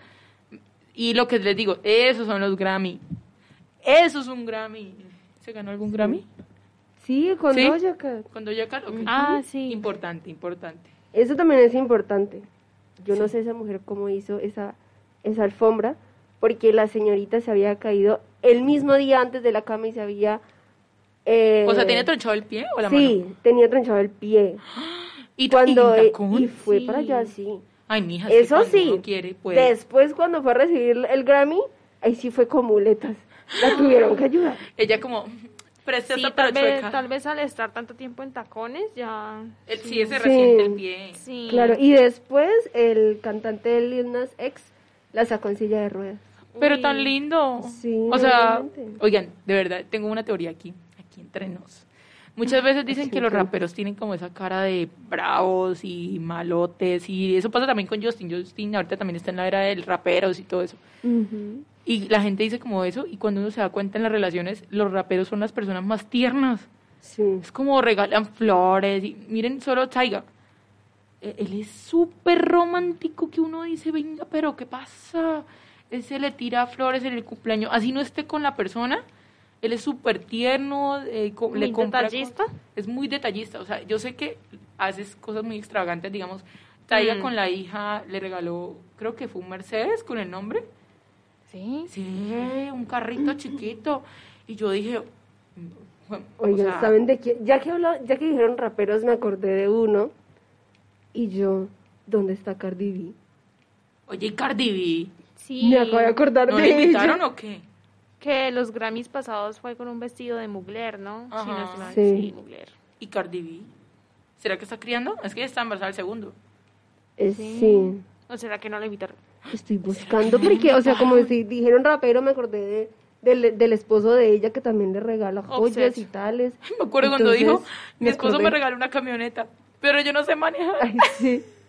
Y lo que les digo, esos son los Grammy. Eso es un Grammy. ¿Se ganó algún Grammy? Sí, con ¿Sí? Doja Cat. Con Doja Cat, ok. Ah, sí. Importante, importante. Eso también es importante. Yo no sé esa mujer cómo hizo esa, esa alfombra, porque la señorita se había caído el mismo día antes de la cama y se había... eh, O sea, ¿tiene tronchado el pie o la Sí, mano? tenía tronchado el pie. ¿Y cuando y tacón? y fue Sí. para allá, sí. Ay, mija, es que Eso cuando sí. quiere, puede. Después, cuando fue a recibir el Grammy, ahí sí fue con muletas. La tuvieron que ayudar. Ella como, preste Sí, tal para vez, tal vez al estar tanto tiempo en tacones ya... El, sí, ese Sí. reciente el pie. Sí. Claro, y después el cantante de Lil Nas X la sacó en silla de ruedas. Pero Uy. tan lindo. Sí, o sea, obviamente. oigan, de verdad, tengo una teoría aquí, aquí entre nos. Muchas veces dicen que los raperos tienen como esa cara de bravos y malotes y eso pasa también con Justin. Justin ahorita también está en la era del raperos y todo eso. Ujú. Y la gente dice como eso y cuando uno se da cuenta en las relaciones, los raperos son las personas más tiernas. Sí. Es como regalan flores. Y miren solo Taiga. Eh, Él es súper romántico que uno dice, venga, pero ¿qué pasa? Él se le tira flores en el cumpleaños. Así no esté con la persona. Él es súper tierno. eh, co- le Muy compra detallista. Es muy detallista. O sea, yo sé que haces cosas muy extravagantes. Digamos, Taiga Mm. con la hija le regaló, creo que fue un Mercedes con el nombre. Sí. Sí, un carrito chiquito. Y yo dije, bueno, o Oigan, sea, ¿saben de quién? Ya que, ya que dijeron raperos, me acordé de uno. Y yo, ¿dónde está Cardi B? Oye, ¿y Cardi B? Sí. Me acabo de acordar ¿No de le invitaron ella. o qué? Que los Grammys pasados fue con un vestido de Mugler, ¿no? Si no Ajá. mal, Sí. sí, Mugler. ¿Y Cardi B? ¿Será que está criando? Es que ella está embarazada el segundo. Eh, sí. ¿O será que no la invitaron? Estoy buscando porque, o sea, como si dijeron rapero, me acordé de, del, del esposo de ella que también le regala joyas y tales. Me acuerdo cuando dijo, mi esposo acordé. me regaló una camioneta, pero yo no sé manejar. Ay, sí.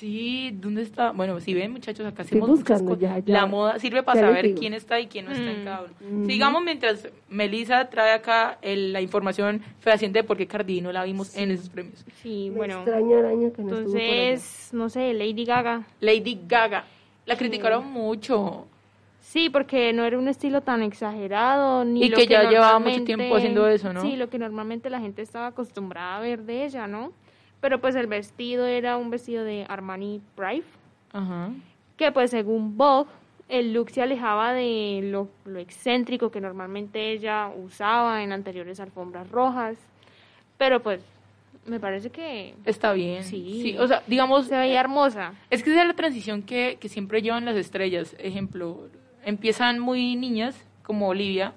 Sí, ¿dónde está? Bueno, si ven, muchachos, acá hacemos muchas cosas. ya, ya. La moda sirve para Ya saber digo. quién está y quién no está en Mm. cada uno. Ujú. Sigamos mientras Melissa trae acá el- la información fehaciente de por qué Cardi B no la vimos en esos premios. Sí, Me bueno. extraña araña que no. Entonces, no sé, Lady Gaga. Lady Gaga. La criticaron mucho. Sí, porque no era un estilo tan exagerado. Ni Y lo que ya llevaba mucho tiempo haciendo eso, ¿no? Sí, lo que normalmente la gente estaba acostumbrada a ver de ella, ¿no? Pero pues el vestido era un vestido de Armani Pride, Ajá. que pues según Vogue, el look se alejaba de lo, lo excéntrico que normalmente ella usaba en anteriores alfombras rojas. Pero pues me parece que Está bien. Sí. Sí, o sea, digamos, se veía hermosa. Es que esa es la transición que, que siempre llevan las estrellas. Ejemplo, empiezan muy niñas, como Olivia,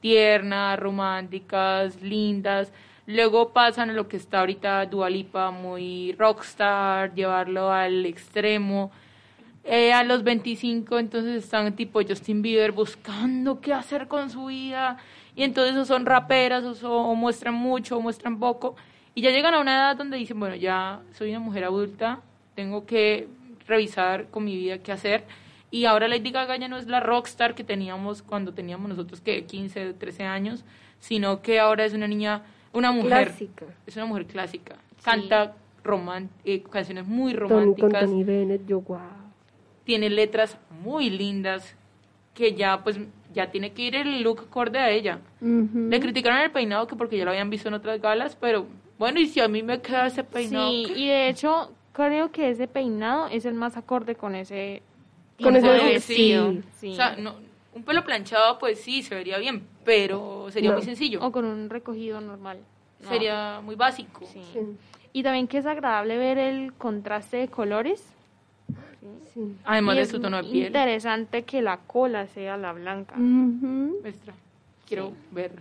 tiernas, románticas, lindas. Luego pasan a lo que está ahorita Dualipa, muy rockstar, llevarlo al extremo. Eh, a los 25 entonces están tipo Justin Bieber buscando qué hacer con su vida. Y entonces o son raperas o, son- o muestran mucho o muestran poco. Y ya llegan a una edad donde dicen, bueno, ya soy una mujer adulta, tengo que revisar con mi vida qué hacer. Y ahora Lady Gaga ya no es la rockstar que teníamos cuando teníamos nosotros que 15, 13 años, sino que ahora es una niña, una mujer. Clásica. Es una mujer clásica. Canta eh, canciones muy Tony, románticas Tony Bennett, yo, wow. tiene letras muy lindas que ya pues ya tiene que ir el look acorde a ella. Ujú. Le criticaron el peinado que porque ya lo habían visto en otras galas, pero bueno, y si a mí me queda ese peinado. Sí, y de hecho creo que ese peinado es el más acorde con ese Con ese vestido. sí. sí. O sea, no, un pelo planchado, pues sí, se vería bien, pero sería No. muy sencillo. O con un recogido normal. No. Sería muy básico. Sí. Sí. Y también que es agradable ver el contraste de colores. Sí. Además Y de su tono de piel. Interesante que la cola sea la blanca. Muestra. Quiero ver.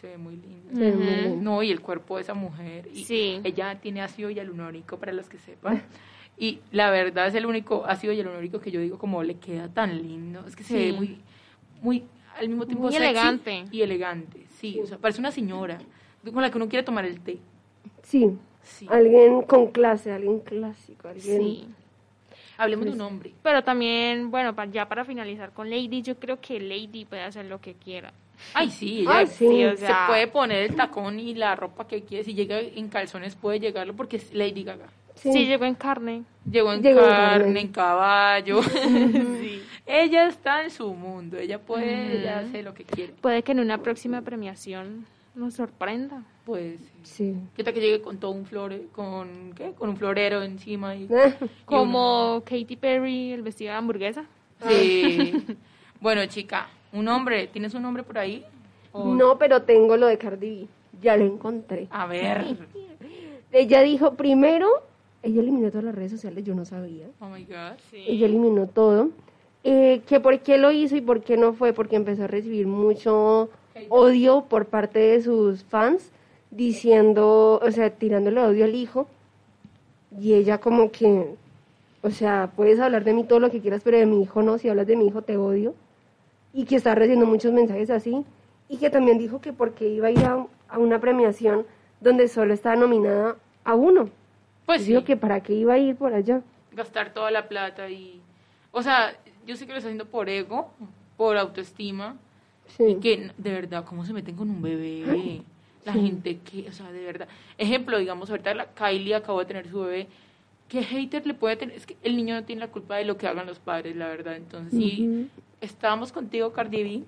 Se ve muy lindo. Se ve muy lindo. No, y el cuerpo de esa mujer. Y Sí. Ella tiene ácido hialurónico, para los que sepan. Y la verdad es el único ácido hialurónico que yo digo como le queda tan lindo. Es que se ve muy, muy, al mismo tiempo Muy sexy elegante. Y elegante, sí. O sea, parece una señora con la que uno quiere tomar el té. Sí. Sí. Alguien con clase, alguien clásico, alguien... Sí. Hablemos de un hombre. Pero también, bueno, pa- ya para finalizar con Lady, yo creo que Lady puede hacer lo que quiera. Ay, sí, ella Ay, sí. o sea- se puede poner el tacón y la ropa que quiere. Si llega en calzones, puede llegarlo porque es Lady Gaga. Sí. Sí, llegó en carne. Llegó en Llegó en carne, carne. en caballo. Sí. Ella está en su mundo. Ella puede, ella Ujú. hace lo que quiere. Puede que en una próxima premiación nos sorprenda. Pues, Sí. ¿qué tal que llegue con todo un flore, con, ¿qué? Con un florero encima y... Como Katy Perry, el vestido de hamburguesa. Sí. bueno, chica, un hombre, ¿tienes un nombre por ahí? O- No, pero tengo lo de Cardi B. Ya lo encontré. A ver. Ella dijo, primero, ella eliminó todas las redes sociales, yo no sabía. Oh my God. Ella eliminó todo. Eh, que por qué lo hizo y por qué no fue, porque empezó a recibir mucho odio por parte de sus fans, diciendo, o sea, tirándole odio al hijo. Y ella como que, o sea, puedes hablar de mí todo lo que quieras, pero de mi hijo no, si hablas de mi hijo te odio. Y que está recibiendo muchos mensajes así. Y que también dijo que porque iba a ir a, a una premiación donde solo estaba nominada a uno. Pues Y sí. dijo que para qué iba a ir por allá. gastar toda la plata y... O sea, yo sé que lo está haciendo por ego, por autoestima, Sí. y que de verdad, ¿cómo se meten con un bebé? La Sí. gente que, o sea, de verdad. Ejemplo, digamos, ahorita la Kylie acabó de tener su bebé. ¿Qué hater le puede tener? Es que el niño no tiene la culpa de lo que hagan los padres, la verdad. Entonces, sí, Ujú. estábamos contigo, Cardi B.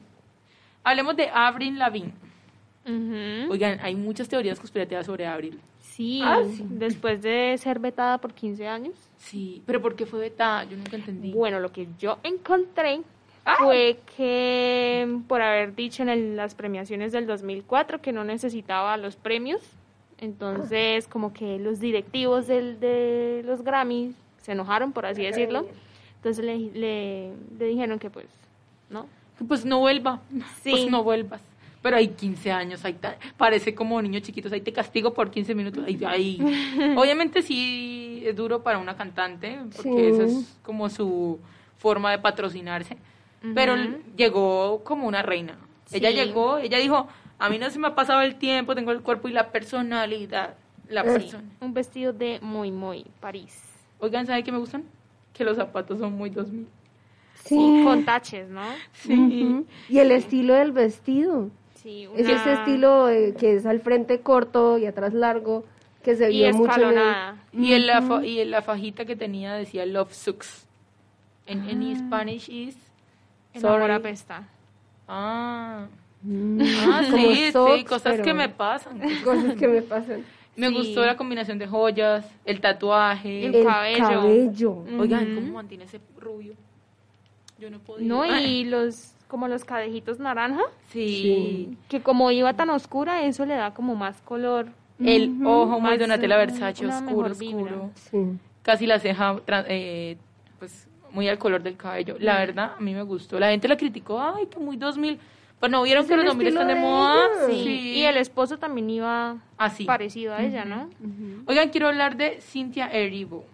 Hablemos de Avril Lavigne. Ujú. Oigan, hay muchas teorías conspirativas sobre Avril. Sí, Ah, sí. después de ser vetada por 15 años. Sí, pero ¿por qué fue vetada? Yo nunca entendí. Bueno, lo que yo encontré Ah. fue que por haber dicho en el- las premiaciones del 2004 que no necesitaba los premios, entonces como que los directivos del, de los Grammys se enojaron, por así decirlo. Entonces le, le, le dijeron que pues, ¿no? Pues no vuelva. Sí. Pues no vuelvas. Pero hay 15 años, ahí parece como niños chiquitos, ahí te castigo por 15 minutos. Ahí, ahí. Obviamente sí es duro para una cantante, porque Sí. eso es como su forma de patrocinarse. Pero llegó como una reina. Ella llegó, ella dijo, a mí no se me ha pasado el tiempo, tengo el cuerpo y la personalidad. La persona. Un vestido de muy, muy París. Oigan, ¿saben qué me gustan? Que los zapatos son muy 2000. Sí, con taches, ¿no? Sí. Y el estilo del vestido. Sí, Es ese estilo eh, que es al frente corto y atrás largo, que se y vio mucho en el- escalonada. Y en la, fa- y en la fajita que tenía decía Love Sucks. En, en Spanish is apesta. Ah, Mm, ah sí, sí, cosas pero- que me pasan. Cosas que me pasan. Me Sí. gustó la combinación de joyas, el tatuaje. El El cabello. cabello. Oigan. ¿cómo mantiene ese rubio? Yo no podía. No, y los como los cadejitos naranja, sí. que como iba tan oscura, eso le da como más color. El ojo muy Más, Donatella eh, Versace, oscuro, oscuro. Sí. Casi la ceja, eh, pues, muy al color del cabello. La verdad, a mí me gustó. La gente la criticó, ay, que muy 2000. Pues no vieron Es que los 2000 estilo están de de moda. Sí. Y el esposo también iba Así. parecido a ella, ¿no? Oigan, quiero hablar de Cynthia Erivo.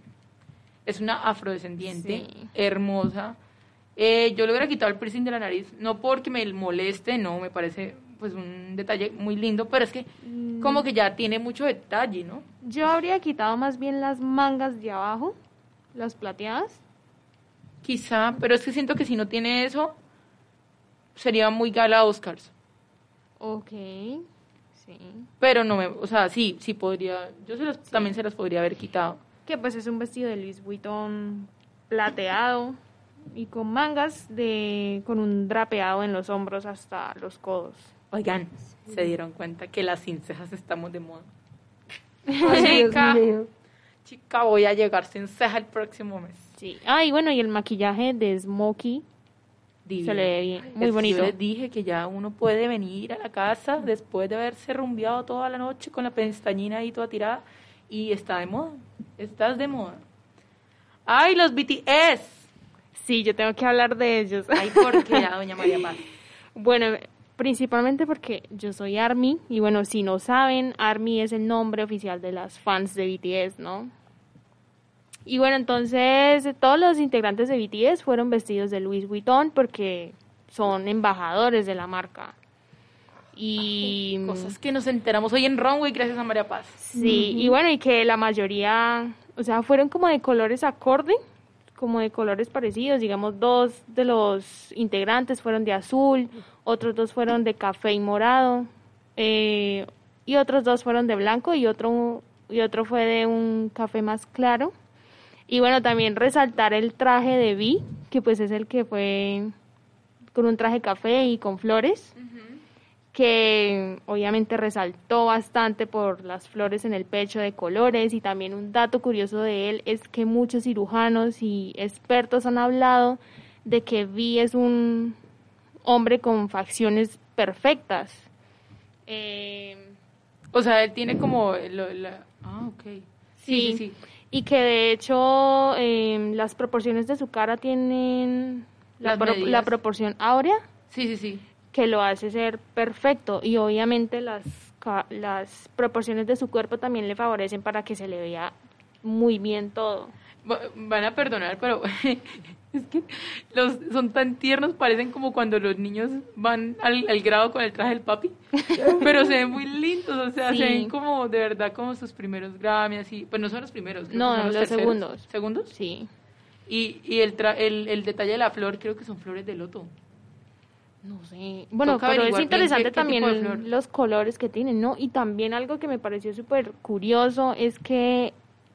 Es una afrodescendiente, Sí. hermosa. Eh, yo le hubiera quitado el piercing de la nariz, no porque me moleste, no, me parece pues un detalle muy lindo, pero es que Mm. como que ya tiene mucho detalle, ¿no? Yo habría quitado más bien las mangas de abajo, las plateadas. Quizá, pero es que siento que si no tiene eso, sería muy gala Oscars. Ok, sí. Pero no me, o sea, sí, sí podría, yo se los, también se las podría haber quitado. Que pues es un vestido de Louis Vuitton plateado. Y con mangas de con un drapeado en los hombros hasta los codos. Oigan, se dieron cuenta que las sin cejas estamos de moda. Ay, chica, chica, voy a llegar sin ceja el próximo mes. Sí. Ah, y bueno, y el maquillaje de Smokey Divino. se le ve bien, Es muy que bonito. Yo les dije que ya uno puede venir a la casa después de haberse rumbeado toda la noche con la pestañina ahí toda tirada y está de moda. Estás de moda. ¡Ay, los BTS! Sí, yo tengo que hablar de ellos. Ay, ¿por qué, doña María Paz? Bueno, principalmente porque yo soy ARMY y bueno, si no saben, ARMY es el nombre oficial de las fans de BTS, ¿no? Y bueno, entonces todos los integrantes de BTS fueron vestidos de Louis Vuitton porque son embajadores de la marca. Y Cosas que nos enteramos hoy en Runway gracias a María Paz. Sí, y bueno, y que la mayoría, o sea, fueron como de colores acorde, como de colores parecidos, digamos, dos de los integrantes fueron de azul, otros dos fueron de café y morado, eh, y otros dos fueron de blanco y otro, y otro fue de un café más claro. Y bueno, también resaltar el traje de Vi, que pues es el que fue con un traje café y con flores que obviamente resaltó bastante por las flores en el pecho de colores y también un dato curioso de él es que muchos cirujanos y expertos han hablado de que Vi es un hombre con facciones perfectas. Eh, O sea, él tiene como... la- Ah, ok. Sí, sí, sí. Y que de hecho eh, las proporciones de su cara tienen la, Las pro- la proporción áurea Sí, sí, sí. Que lo hace ser perfecto y obviamente las, las proporciones de su cuerpo también le favorecen para que se le vea muy bien todo. Va- Van a perdonar, pero es que los son tan tiernos, parecen como cuando los niños van al, al grado con el traje del papi, pero se ven muy lindos, o sea, Sí. se ven como de verdad como sus primeros Grammy, así, pues no son los primeros, No, son los, segundos. ¿Segundos? Sí. Y, y el, tra- el, el detalle de la flor creo que son flores de loto. No sé. Bueno, pero es interesante qué- qué también los colores que tienen, ¿no? Y también algo que me pareció súper curioso es que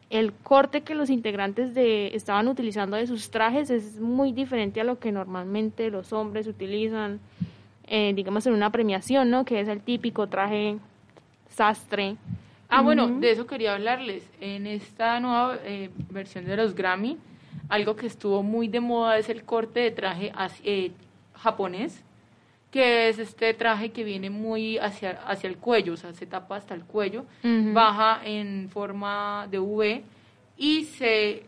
el corte que los integrantes de estaban utilizando de sus trajes es muy diferente a lo que normalmente los hombres utilizan, eh, digamos, en una premiación, ¿no? Que es el típico traje sastre. Ah, bueno, de eso quería hablarles. En esta nueva eh, versión de los Grammy, algo que estuvo muy de moda es el corte de traje eh, japonés, que es este traje que viene muy hacia, hacia el cuello, o sea, se tapa hasta el cuello, baja en forma de V y se,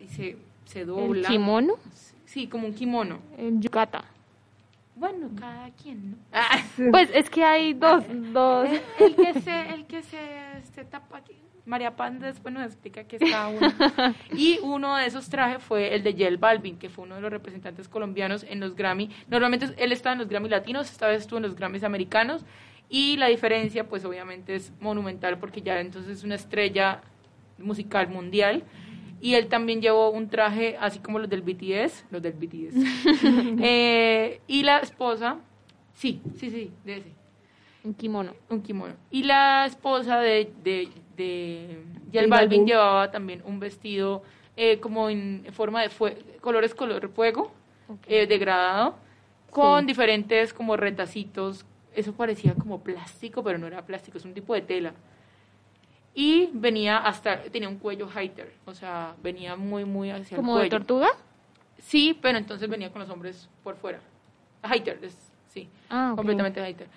y se, se dobla. kimono? Sí, como un kimono. El yukata. Bueno, cada quien, ¿no? Pues es que hay dos, dos. El, el que se, el que se, se tapa aquí. María Pan después nos explica qué es cada uno. Y uno de esos trajes fue el de Yel Balvin, que fue uno de los representantes colombianos en los Grammy. Normalmente él estaba en los Grammy latinos, esta vez estuvo en los Grammys americanos. Y la diferencia, pues obviamente es monumental porque ya entonces es una estrella musical mundial. Y él también llevó un traje así como los del BTS, los del BTS. Eh, y la esposa, sí, sí, sí, de ese. Un kimono. Un kimono. Y la esposa de, de, de J Balvin Balvin. llevaba también un vestido eh, como en forma de fue- colores color fuego, eh, degradado, con Sí. diferentes como retacitos. Eso parecía como plástico, pero no era plástico, es un tipo de tela. Y venía hasta, tenía un cuello hater, o sea, venía muy, muy hacia ¿Como el de cuello. tortuga? Sí, pero entonces venía con los hombres por fuera. Hater, es- sí, Ah, ok. completamente hater.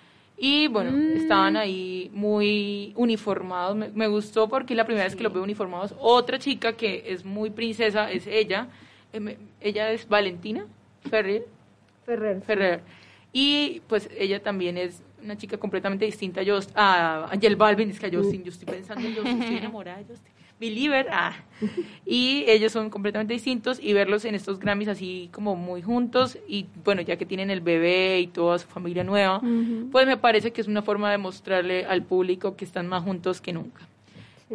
Y bueno, Mm. estaban ahí muy uniformados. Me, me gustó porque es la primera vez que los veo uniformados. Otra chica que es muy princesa es ella. Eh, ella es Valentina Ferrer. Ferrer. Ferrer. Y pues ella también es una chica completamente distinta a, Just, a Angel Balvin. Es que a Justin, yo estoy pensando en Justin, estoy enamorada de Justin. Believer, ah. Y ellos son completamente distintos y verlos en estos Grammys así como muy juntos y bueno, ya que tienen el bebé y toda su familia nueva, pues me parece que es una forma de mostrarle al público que están más juntos que nunca.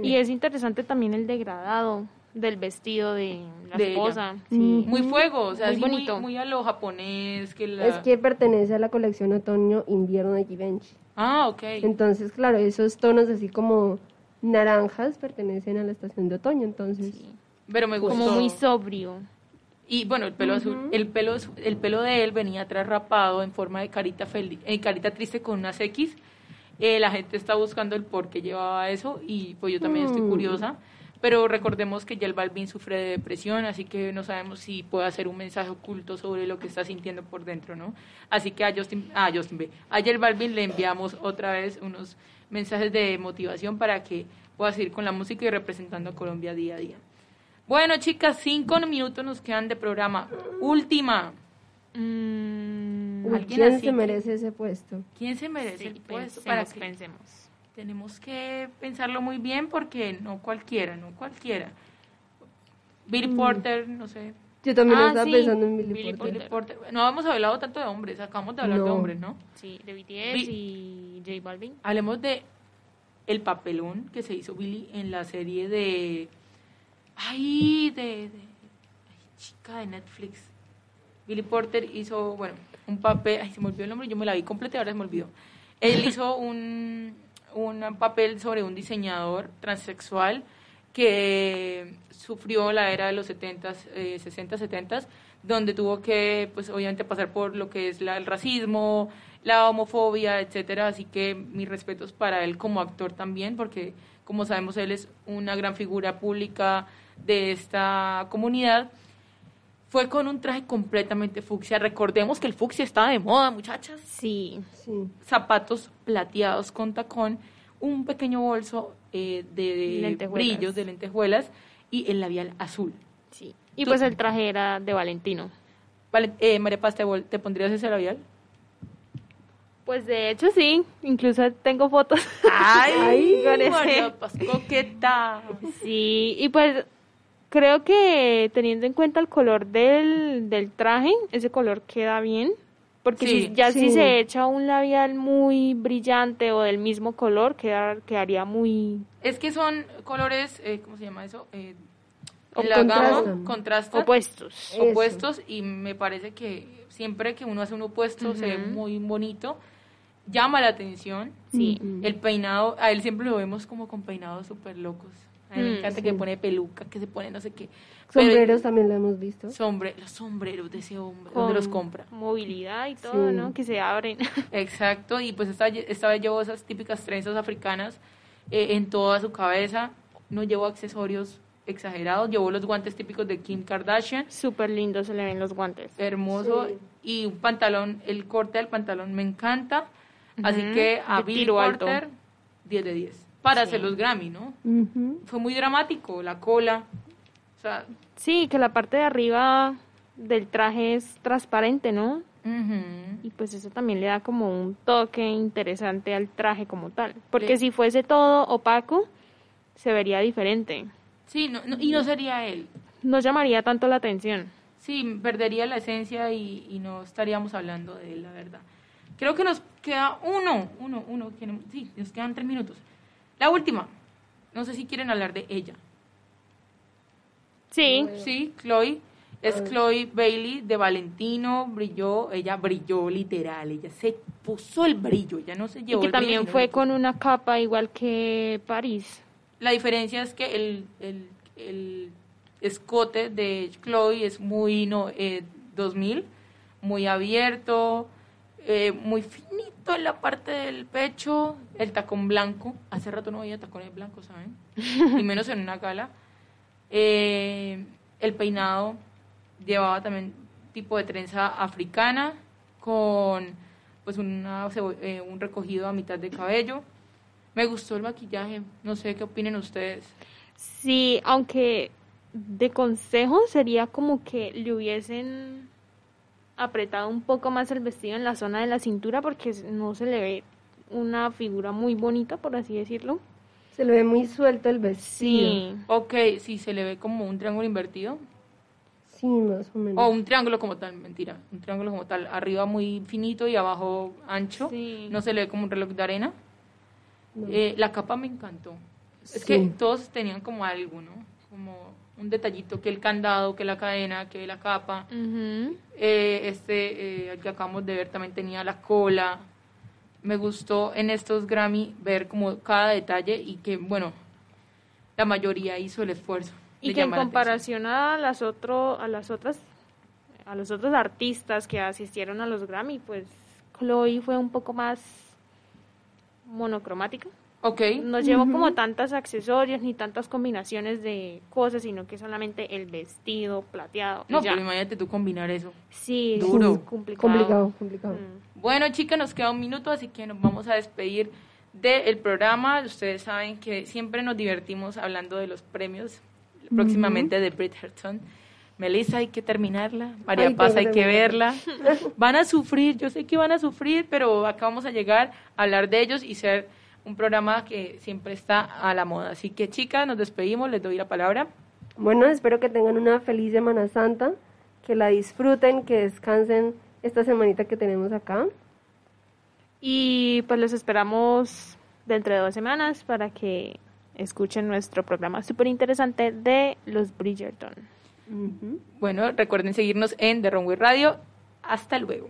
Y es interesante también el degradado del vestido de la De esposa. Sí. Muy fuego, o sea, Muy bonito. muy a lo japonés. Que la... Es que pertenece a la colección otoño-invierno de Givenchy. Ah, ok. Entonces, claro, esos tonos así como naranjas pertenecen a la estación de otoño, entonces... Pero me gustó. Como muy sobrio. Y bueno, el pelo Ujú. azul, el pelo, el pelo de él venía atrás rapado en forma de carita feliz, eh, carita triste con unas X. Eh, la gente está buscando el por qué llevaba eso y pues yo también estoy Mm. curiosa. Pero recordemos que J Balvin sufre de depresión, así que no sabemos si puede hacer un mensaje oculto sobre lo que está sintiendo por dentro, ¿no? Así que a Justin, a Justin B, a J Balvin le enviamos otra vez unos mensajes de motivación para que pueda seguir con la música y representando a Colombia día a día. Bueno, chicas, cinco minutos nos quedan de programa. Última. Mm, Uy, ¿Alguien ¿Quién así se merece ese puesto? ¿Quién se merece Sí, el puesto? pensemos, Para que pensemos. tenemos que pensarlo muy bien porque no cualquiera, no cualquiera. Billy Mm. Porter, no sé. Yo también Ah, estaba sí, pensando en Billy, Billy Porter. Porter. No hemos hablado tanto de hombres, acabamos de hablar de No. hombres, ¿no? Sí, de BTS Vi- y J Balvin. Hablemos de el papelón que se hizo Billy en la serie de ay de, de- ay, chica de Netflix. Billy Porter hizo, bueno, un papel, ay, se me olvidó el nombre, yo me la vi completa y ahora se me olvidó. Él hizo un, un papel sobre un diseñador transexual que sufrió la era de los 70s, eh, 60, 70s, donde tuvo que, pues obviamente, pasar por lo que es la- el racismo, la homofobia, etcétera. Así que mis respetos para él como actor también, porque como sabemos él es una gran figura pública de esta comunidad. Fue con un traje completamente fucsia. Recordemos que el fucsia está de moda, muchachas. Sí. Sí. Zapatos plateados con tacón, un pequeño bolso eh, de Lentejuelas. brillos, de lentejuelas y el labial azul. Sí. Y Tú- pues el traje era de Valentino. Vale, eh, María Paz, ¿te, vol- ¿te pondrías ese labial? Pues de hecho sí, incluso tengo fotos. ¡Ay, coqueta! Sí, y pues creo que teniendo en cuenta el color del, del traje, ese color queda bien. Porque Sí. si, ya si Sí. se echa un labial muy brillante o del mismo color, queda, quedaría muy... Es que son colores, eh, ¿cómo se llama eso? Eh, O la gama contrastan. Opuestos. Eso. opuestos y me parece que siempre que uno hace un opuesto se ve muy bonito, llama la atención. Sí. El peinado, a él siempre lo vemos como con peinados súper locos. A mí me Mm, encanta sí. que pone peluca, que se pone no sé qué. Pero- Sombreros también lo hemos visto. Sombre, los sombreros de ese hombre, con ¿dónde los compra? Movilidad y todo, Sí. ¿no? Que se abren. Exacto, y pues esta, esta vez llevó esas típicas trenzas africanas eh, en toda su cabeza, no llevó accesorios exagerados, llevó los guantes típicos de Kim Kardashian, Súper lindo se le ven los guantes. hermoso, Sí. y un pantalón, el corte del pantalón me encanta, así que a de Billy tiro alto. Porter, 10 de 10, para Sí. hacer los Grammy, ¿no? Fue muy dramático, la cola, sea, Sí, que la parte de arriba del traje es transparente, ¿no? Y pues eso también le da como un toque interesante al traje como tal. Porque Sí. si fuese todo opaco, se vería diferente. sí, no, no- y no sería él, No llamaría tanto la atención. Sí, perdería la esencia y, y no estaríamos hablando de él, la verdad. Creo que nos queda uno, uno, uno, sí, nos quedan tres minutos. La última, no sé si quieren hablar de ella. Sí, Sí, Chloe, es Chloe Bailey de Valentino, brilló, ella brilló literal, ella se puso el brillo, ella no se y llevó que el brillo, también fue con una capa igual que París. La diferencia es que el, el, el escote de Chloe es muy no, eh, 2000, muy abierto, eh, muy finito en la parte del pecho, el tacón blanco. Hace rato no veía tacones blancos, ¿saben? y menos en una gala. Eh, el peinado llevaba también tipo de trenza africana con pues una, eh, un recogido a mitad de cabello. Me gustó el maquillaje, no sé qué opinen ustedes. Sí, aunque de consejo sería como que le hubiesen apretado un poco más el vestido en la zona de la cintura porque no se le ve una figura muy bonita, por así decirlo. Se le ve muy suelto el vestido. Sí. Ok, sí, se le ve como un triángulo invertido. Sí, más o menos. O un triángulo como tal, mentira. Un triángulo como tal. Arriba muy finito y abajo ancho. Sí. No se le ve como un reloj de arena. No. Eh, la capa me encantó. Es Sí. que todos tenían como algo, ¿no? Como un detallito, que el candado, que la cadena, que la capa. Eh, este, eh, el que acabamos de ver también tenía la cola. Me gustó en estos Grammy ver como cada detalle y que, bueno, la mayoría hizo el esfuerzo. Y que en la comparación a las otro, a las otras a los otros artistas que asistieron a los Grammy, pues Chloe fue un poco más monocromática. Ok. No llevó como tantos accesorios ni tantas combinaciones de cosas, sino que solamente el vestido plateado. y No, ya. pero imagínate tú combinar eso. Sí, Duro. es complicado. Complicado, complicado. Mm. Bueno, chicas, nos queda un minuto, así que nos vamos a despedir del programa. Ustedes saben que siempre nos divertimos hablando de los premios, próximamente de Bridgerton. Melissa, hay que terminarla. María Ay, Paz, hay que que verla. Van a sufrir, yo sé que van a sufrir, pero acá vamos a llegar a hablar de ellos y ser un programa que siempre está a la moda. Así que, chicas, nos despedimos, les doy la palabra. Bueno, espero que tengan una feliz Semana Santa, que la disfruten, que descansen esta semanita que tenemos acá. Y pues los esperamos dentro de dos semanas para que escuchen nuestro programa súper interesante de los Bridgerton. Bueno, recuerden seguirnos en The Runway Radio. Hasta luego.